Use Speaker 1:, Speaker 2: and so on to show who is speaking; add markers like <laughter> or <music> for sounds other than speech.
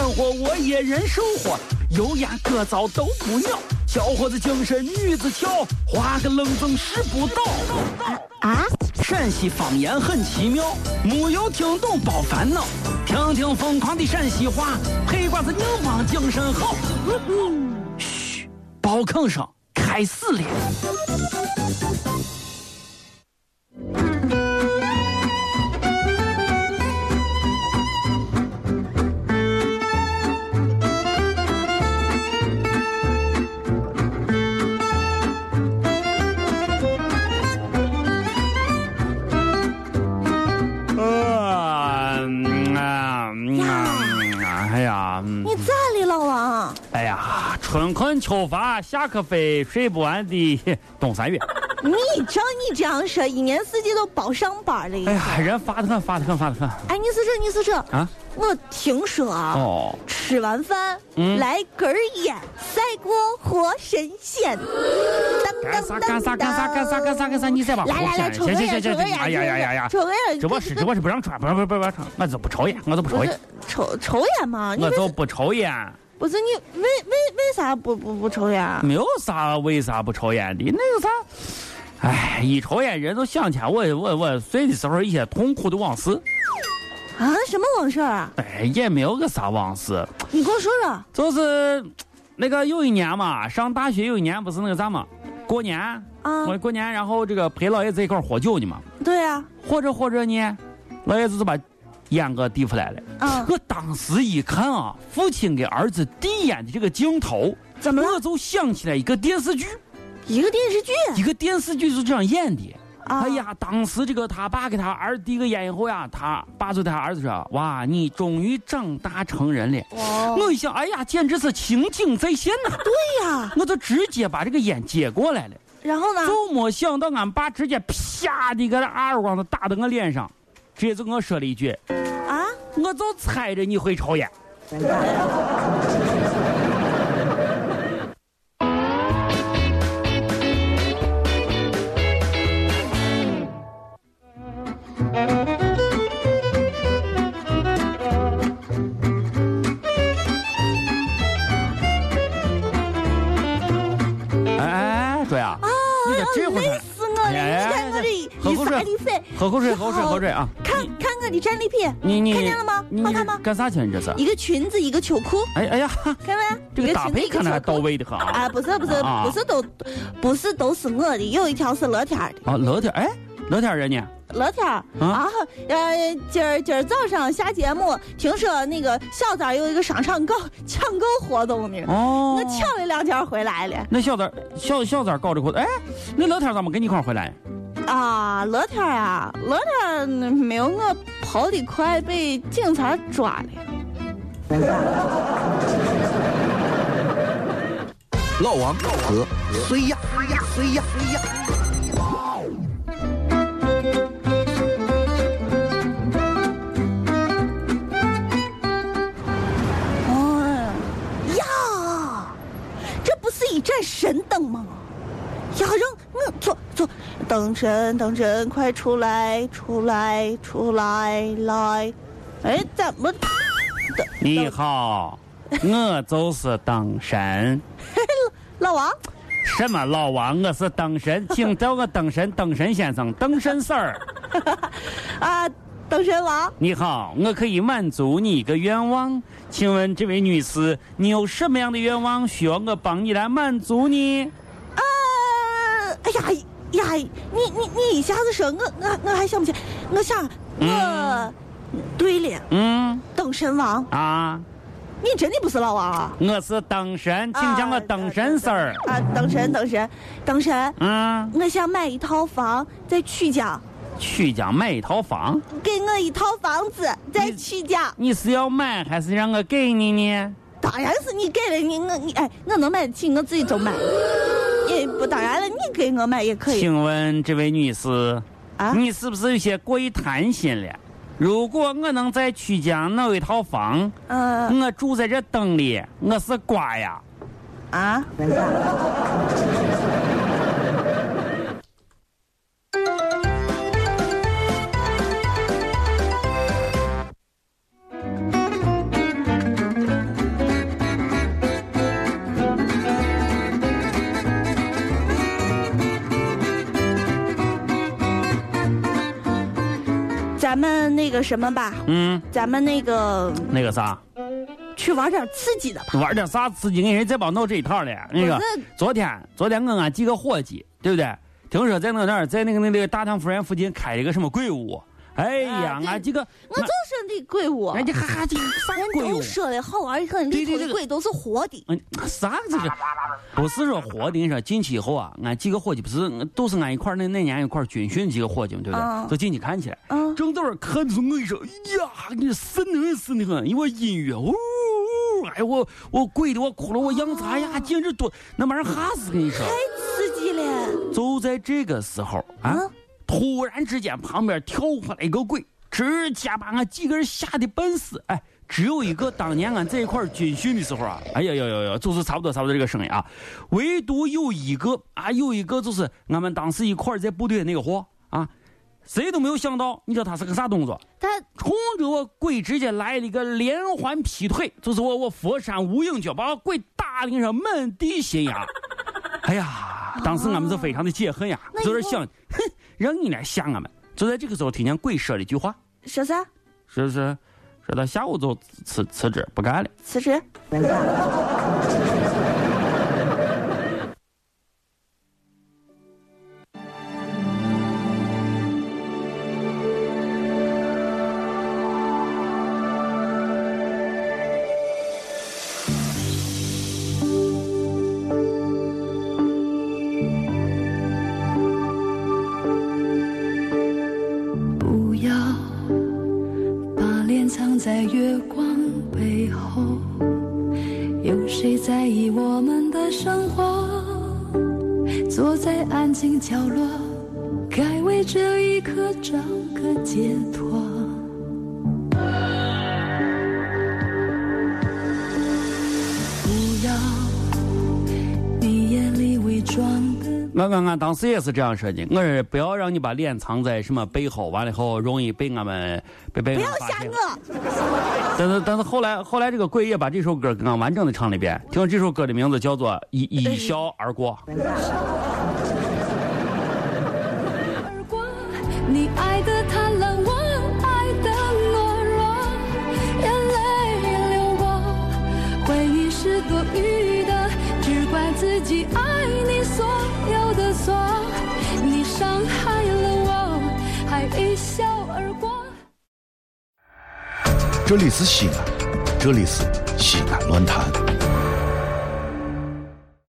Speaker 1: 掺和我也人生活，油盐各糟都不尿，小伙子精神女子俏，画个愣风使不倒。啊！陕西方言很奇妙，没有听懂别烦恼，听听疯狂的陕西话，黑瓜子硬邦精神好。嘘，包坑声开始了。春困秋乏，夏可飞，睡不完的冬三月。<laughs>
Speaker 2: 你照你这样说，一年四季都包上班了。
Speaker 1: 哎呀，人发的很，发的很，发的很。
Speaker 2: 哎，你是这，你是这啊？我听说啊，哦，吃完饭来根烟，赛过活神仙。
Speaker 1: 干啥干啥干啥干啥干啥干啥？你再把
Speaker 2: 来来来，抽根烟，抽根烟，哎呀呀呀呀，抽根烟。
Speaker 1: 这不是这不是不让抽，不不不不不，我就不抽烟，我就不抽烟。
Speaker 2: 抽抽烟嘛？
Speaker 1: 我就不抽烟。
Speaker 2: 不是你为为为啥不不不抽烟？
Speaker 1: 没有啥为啥不抽烟的，那个啥，哎，一抽烟人都想起我我我岁的时候一些痛苦的往事。
Speaker 2: 啊？什么往事啊？
Speaker 1: 哎，也没有个啥往事。
Speaker 2: 你给我说说。
Speaker 1: 就是那个有一年嘛，上大学有一年不是那个啥嘛，过年啊，我过年然后这个陪老爷子一块喝酒呢嘛。
Speaker 2: 对呀。
Speaker 1: 喝着喝着呢，老爷子就把。烟给递出来了，我当时一看啊，父亲给儿子递烟的这个镜头，
Speaker 2: 怎么了？
Speaker 1: 我就想起来一个电视剧，
Speaker 2: 一个电视剧，
Speaker 1: 一个电视剧是这样演的。哎呀，当时这个他爸给他儿递个烟以后呀，他爸就对他儿子说：“哇，你终于长大成人了。”我一想，哎呀，简直是情景再现呐！
Speaker 2: 对呀，
Speaker 1: 我就直接把这个烟接过来了。
Speaker 2: 然后呢？
Speaker 1: 就没想到俺爸直接啪的一个耳光子打到我脸上。直接就跟我说了一句：“啊，我就猜着你会抽烟。<laughs> ”
Speaker 2: 喝口水，
Speaker 1: 喝口水，喝水啊！
Speaker 2: 看看我的战利品，
Speaker 1: 你你
Speaker 2: 看见了吗？好看吗？
Speaker 1: 干啥去？你这是？
Speaker 2: 一个裙子，一个秋裤。
Speaker 1: 哎哎呀，
Speaker 2: 看没？
Speaker 1: 这个搭配看着还到位的很啊！
Speaker 2: 啊，不是不是不是都不是都是我的，有一条是乐天的。
Speaker 1: 啊，乐天，哎，乐天人呢？
Speaker 2: 乐天啊，呃，今儿今儿早上下节目，听说那个小三有一个商场搞抢购活动呢。哦，我抢了两件回来了。
Speaker 1: 那小三小小三搞这活动，哎，那乐天怎么跟你一块回来？
Speaker 2: 啊，乐天啊，乐天没有我跑得快，被警察抓了。
Speaker 3: 老王和谁呀？谁呀？谁呀？谁呀？
Speaker 2: 哦呀，这不是一盏神灯吗？呀让坐，灯神灯神快出来出来出来来！哎，怎么？
Speaker 1: 你好，我就是灯神。<laughs>
Speaker 2: 老王？
Speaker 1: 什么老王？我是灯神，请叫我灯神灯神先生，灯神婶儿。<laughs>
Speaker 2: 啊，灯神王。
Speaker 1: 你好，我可以满足你一个愿望，请问这位女士，你有什么样的愿望需要我帮你来满足你？
Speaker 2: 哎呀呀！你你你一下子说，我我我还想不起。我想我，对了，嗯，灯神王啊，你真的不是老王啊？
Speaker 1: 我是灯神，请叫我灯神婶儿
Speaker 2: 啊！灯神灯神灯神，嗯，我想买一套房在曲江，
Speaker 1: 曲江买一套房？
Speaker 2: 给我一套房子在曲江。
Speaker 1: 你是要买还是让我给你呢？
Speaker 2: 当然是你给了你我你哎，我能买得起，我自己就买。也不当然了，你给我买也可以。
Speaker 1: 请问这位女士，
Speaker 2: 啊，
Speaker 1: 你是不是有些过于贪心了？如果我能在曲江弄一套房，
Speaker 2: 嗯
Speaker 1: 我住在这灯里，我是瓜呀。
Speaker 2: 啊，咱们那个什么吧，
Speaker 1: 嗯，
Speaker 2: 咱们那个
Speaker 1: 那个啥，
Speaker 2: 去玩点刺激的吧。
Speaker 1: 玩点啥刺激？人家再帮闹这一套了。那个昨天，昨天我俺几个伙计，对不对？听说在那哪儿，在那个那个大唐夫人附近开了一个什么鬼屋。哎呀，俺几个，
Speaker 2: 我就说那鬼屋，
Speaker 1: 俺这哈哈这啥 <laughs>
Speaker 2: 人
Speaker 1: 鬼屋
Speaker 2: 都？说的好玩很，里头的鬼都是活的。
Speaker 1: 嗯，啥这是？不是说活的，你说进去以后啊，俺几个伙计不是都是俺一块那那年一块军训几个伙计嘛，对不对？
Speaker 2: 嗯
Speaker 1: 就进去看起来，
Speaker 2: 嗯
Speaker 1: 正在那儿看的时候，我跟你说，哎呀，你瘆得很，瘆得很，因为音乐，呜、呜，哎我我鬼的我哭了，我样子，哎呀，简直多，那玩意儿吓死，跟你说。
Speaker 2: 太刺激了！
Speaker 1: 就在这个时候啊，
Speaker 2: 嗯
Speaker 1: 突然之间旁边跳出来一个鬼，直接把俺几个人吓得半死。哎，只有一个当年俺在一块儿军训的时候啊，哎呀呀呀呀，就是差不多差不多这个声音啊，唯独有一个啊，有一个就是俺们当时一块儿在部队的那个货啊，谁都没有想到，你知道他是个啥动作？
Speaker 2: 他
Speaker 1: 冲着我鬼直接来了一个连环劈腿，就是我我佛山无影脚，把我鬼打的上满地鲜血。哎呀，当时俺们是非常的解恨呀，<laughs> 就是想，哼，让你来吓我们。就在这个时候，听见鬼说了一句话，
Speaker 2: 说啥？
Speaker 1: 说是说他下午就辞辞职不干了。
Speaker 2: 辞职？<laughs>
Speaker 4: 以后，有谁在意我们的生活？坐在安静角落，该为这一刻找个解脱。的。
Speaker 1: 我俺俺当时也是这样说的，我说不要让你把脸藏在什么背后，完了以后容易被俺们被被
Speaker 2: 不要。吓我！<laughs>
Speaker 1: 但是但是后来后来这个鬼也把这首歌给俺完整的唱了一遍。听说这首歌的名字叫做《一一笑而过》。
Speaker 4: 而过，你爱的贪婪，我爱的懦弱，眼泪流过，回忆是多余的，只怪自己爱
Speaker 3: 这里是西安，这里是西安论坛。